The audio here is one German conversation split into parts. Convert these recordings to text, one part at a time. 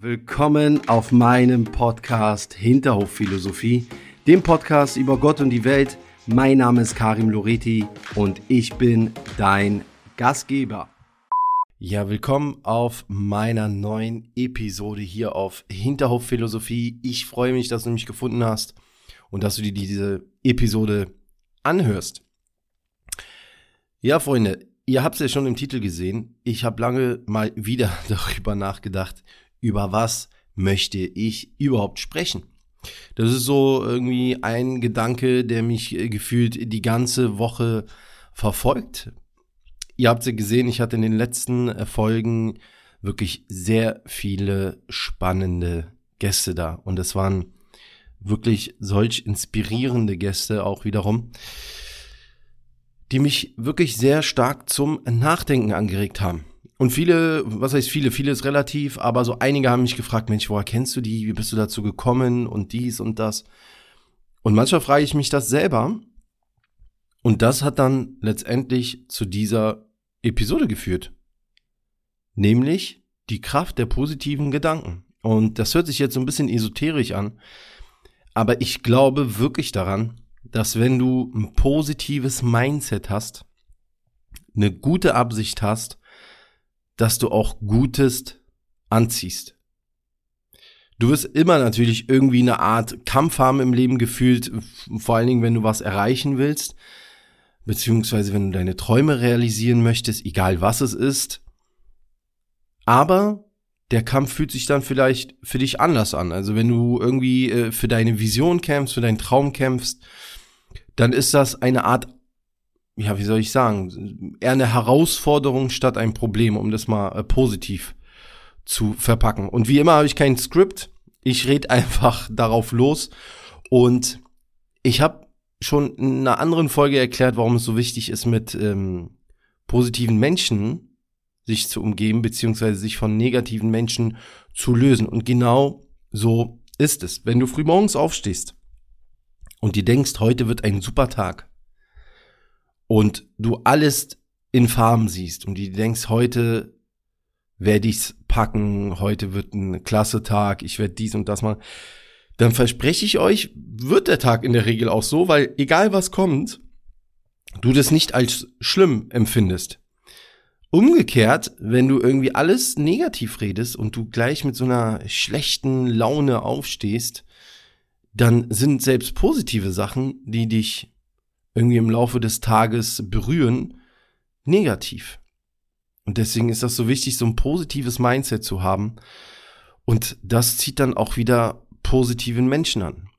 Willkommen auf meinem Podcast Hinterhofphilosophie, dem Podcast über Gott und die Welt. Mein Name ist Karim Loreti und ich bin dein Gastgeber. Ja, willkommen auf meiner neuen Episode hier auf Hinterhofphilosophie. Ich freue mich, dass du mich gefunden hast und dass du dir diese Episode anhörst. Ja, Freunde, ihr habt es ja schon im Titel gesehen. Ich habe lange mal wieder darüber nachgedacht, über was möchte ich überhaupt sprechen. Das ist so irgendwie ein Gedanke, der mich äh, gefühlt die ganze Woche verfolgt. Ihr habt ja gesehen, ich hatte in den letzten äh, Folgen wirklich sehr viele spannende Gäste da. Und es waren wirklich solch inspirierende Gäste auch wiederum, die mich wirklich sehr stark zum Nachdenken angeregt haben. Und viele, was heißt viele, viele ist relativ, aber so einige haben mich gefragt, Mensch, woher kennst du die? Wie bist du dazu gekommen? Und dies und das. Und manchmal frage ich mich das selber. Und das hat dann letztendlich zu dieser Episode geführt. Nämlich die Kraft der positiven Gedanken. Und das hört sich jetzt so ein bisschen esoterisch an. Aber ich glaube wirklich daran, dass wenn du ein positives Mindset hast, eine gute Absicht hast, dass du auch Gutes anziehst. Du wirst immer natürlich irgendwie eine Art Kampf haben im Leben gefühlt, vor allen Dingen, wenn du was erreichen willst, beziehungsweise wenn du deine Träume realisieren möchtest, egal was es ist. Aber der Kampf fühlt sich dann vielleicht für dich anders an. Also wenn du irgendwie äh, für deine Vision kämpfst, für deinen Traum kämpfst, dann ist das eine Art ja, wie soll ich sagen, eher eine Herausforderung statt ein Problem, um das mal äh, positiv zu verpacken. Und wie immer habe ich kein Skript. Ich rede einfach darauf los. Und ich habe schon in einer anderen Folge erklärt, warum es so wichtig ist, mit ähm, positiven Menschen sich zu umgeben, beziehungsweise sich von negativen Menschen zu lösen. Und genau so ist es. Wenn du früh morgens aufstehst und dir denkst, heute wird ein super Tag, und du alles in Farben siehst und du denkst, heute werde ich's packen, heute wird ein klasse Tag, ich werde dies und das machen, dann verspreche ich euch, wird der Tag in der Regel auch so, weil egal was kommt, du das nicht als schlimm empfindest. Umgekehrt, wenn du irgendwie alles negativ redest und du gleich mit so einer schlechten Laune aufstehst, dann sind selbst positive Sachen, die dich irgendwie im Laufe des Tages berühren, negativ. Und deswegen ist das so wichtig, so ein positives Mindset zu haben. Und das zieht dann auch wieder positiven Menschen an.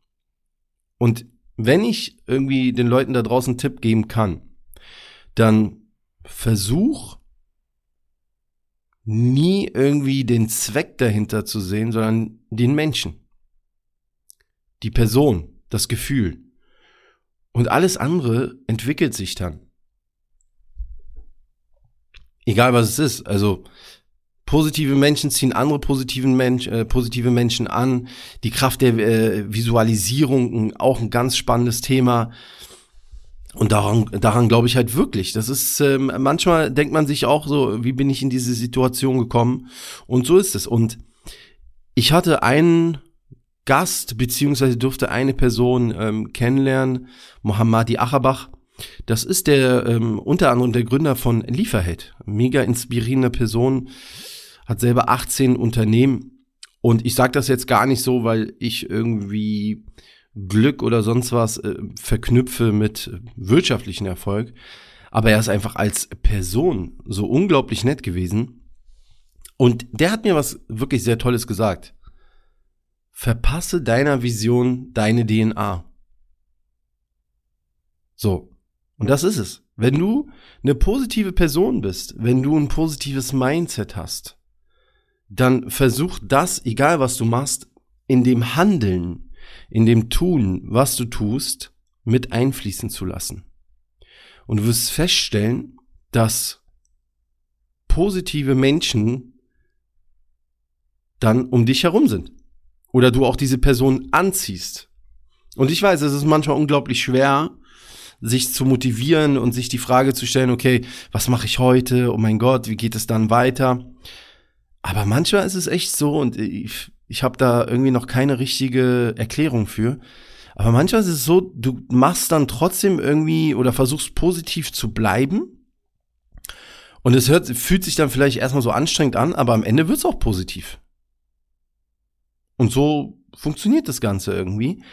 Und wenn ich irgendwie den Leuten da draußen einen Tipp geben kann, dann versuch nie irgendwie den Zweck dahinter zu sehen, sondern den Menschen. Die Person, das Gefühl. Und alles andere entwickelt sich dann. Egal was es ist. Also positive Menschen ziehen andere positiven Mensch, äh, positive Menschen an. Die Kraft der äh, Visualisierung, auch ein ganz spannendes Thema. Und daran, daran glaube ich halt wirklich. Das ist, ähm, manchmal denkt man sich auch so, wie bin ich in diese Situation gekommen? Und so ist es. Und ich hatte einen Gast, beziehungsweise durfte eine Person ähm, kennenlernen, Mohammadi Achabach. Das ist der ähm, unter anderem der Gründer von Lieferhead. Mega inspirierende Person, hat selber 18 Unternehmen. Und ich sage das jetzt gar nicht so, weil ich irgendwie Glück oder sonst was äh, verknüpfe mit wirtschaftlichen Erfolg. Aber er ist einfach als Person so unglaublich nett gewesen. Und der hat mir was wirklich sehr Tolles gesagt. Verpasse deiner Vision deine DNA. So. Und das ist es. Wenn du eine positive Person bist, wenn du ein positives Mindset hast, dann versuch das, egal was du machst, in dem Handeln, in dem Tun, was du tust, mit einfließen zu lassen. Und du wirst feststellen, dass positive Menschen dann um dich herum sind oder du auch diese Person anziehst. Und ich weiß, es ist manchmal unglaublich schwer, sich zu motivieren und sich die Frage zu stellen, okay, was mache ich heute? Oh mein Gott, wie geht es dann weiter? Aber manchmal ist es echt so und ich, ich habe da irgendwie noch keine richtige Erklärung für. Aber manchmal ist es so, du machst dann trotzdem irgendwie oder versuchst positiv zu bleiben. Und es hört, fühlt sich dann vielleicht erstmal so anstrengend an, aber am Ende wird es auch positiv. Und so funktioniert das Ganze irgendwie.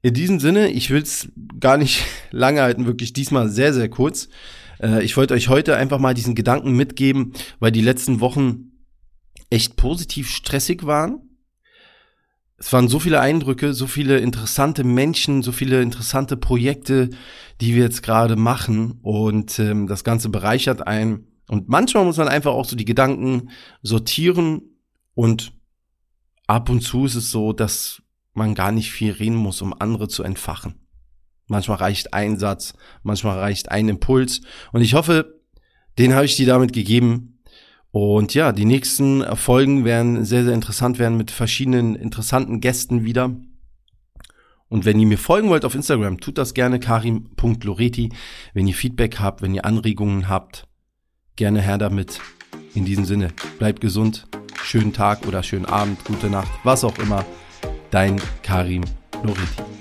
In diesem Sinne, ich will es gar nicht lange halten, wirklich diesmal sehr, sehr kurz. Äh, ich wollte euch heute einfach mal diesen Gedanken mitgeben, weil die letzten Wochen echt positiv stressig waren. Es waren so viele Eindrücke, so viele interessante Menschen, so viele interessante Projekte, die wir jetzt gerade machen und ähm, das Ganze bereichert einen. Und manchmal muss man einfach auch so die Gedanken sortieren und ab und zu ist es so, dass man gar nicht viel reden muss, um andere zu entfachen. Manchmal reicht ein Satz, manchmal reicht ein Impuls. Und ich hoffe, den habe ich dir damit gegeben. Und ja, die nächsten Folgen werden sehr, sehr interessant werden mit verschiedenen interessanten Gästen wieder. Und wenn ihr mir folgen wollt auf Instagram, tut das gerne karim.loreti. Wenn ihr Feedback habt, wenn ihr Anregungen habt, gerne her damit. In diesem Sinne, bleibt gesund, schönen Tag oder schönen Abend, gute Nacht, was auch immer. Dein Karim Loreti.